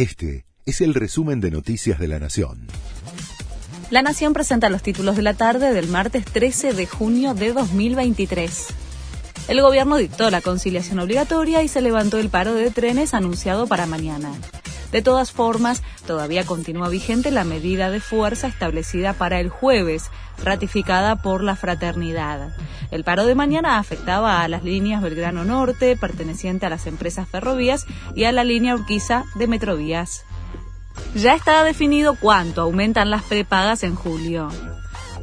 Este es el resumen de Noticias de la Nación. La Nación presenta los títulos de la tarde del martes 13 de junio de 2023. El gobierno dictó la conciliación obligatoria y se levantó el paro de trenes anunciado para mañana. De todas formas, todavía continúa vigente la medida de fuerza establecida para el jueves, ratificada por la fraternidad. El paro de mañana afectaba a las líneas Belgrano Norte, perteneciente a las empresas ferrovías, y a la línea Urquiza de Metrovías. Ya está definido cuánto aumentan las prepagas en julio.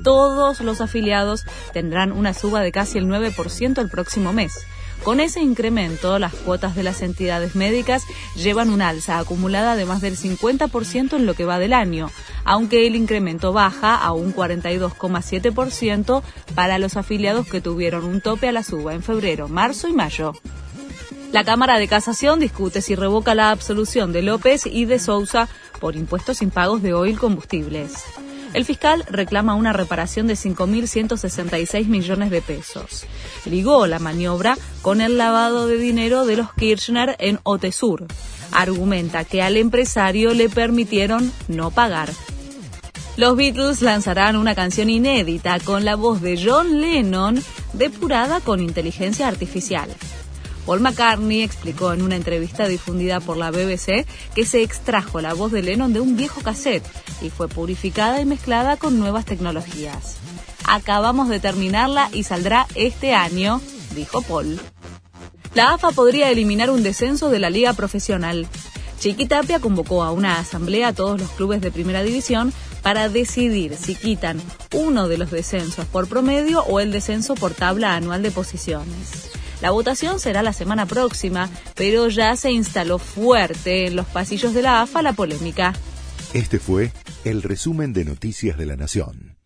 Todos los afiliados tendrán una suba de casi el 9% el próximo mes. Con ese incremento, las cuotas de las entidades médicas llevan un alza acumulada de más del 50% en lo que va del año, aunque el incremento baja a un 42,7% para los afiliados que tuvieron un tope a la suba en febrero, marzo y mayo. La Cámara de Casación discute si revoca la absolución de López y de Sousa por impuestos impagos de oil combustibles. El fiscal reclama una reparación de 5.166 millones de pesos. Ligó la maniobra con el lavado de dinero de los Kirchner en Otesur. Argumenta que al empresario le permitieron no pagar. Los Beatles lanzarán una canción inédita con la voz de John Lennon depurada con inteligencia artificial. Paul McCartney explicó en una entrevista difundida por la BBC que se extrajo la voz de Lennon de un viejo cassette y fue purificada y mezclada con nuevas tecnologías. Acabamos de terminarla y saldrá este año, dijo Paul. La AFA podría eliminar un descenso de la liga profesional. Chiquitapia convocó a una asamblea a todos los clubes de primera división para decidir si quitan uno de los descensos por promedio o el descenso por tabla anual de posiciones. La votación será la semana próxima, pero ya se instaló fuerte en los pasillos de la AFA la polémica. Este fue el resumen de Noticias de la Nación.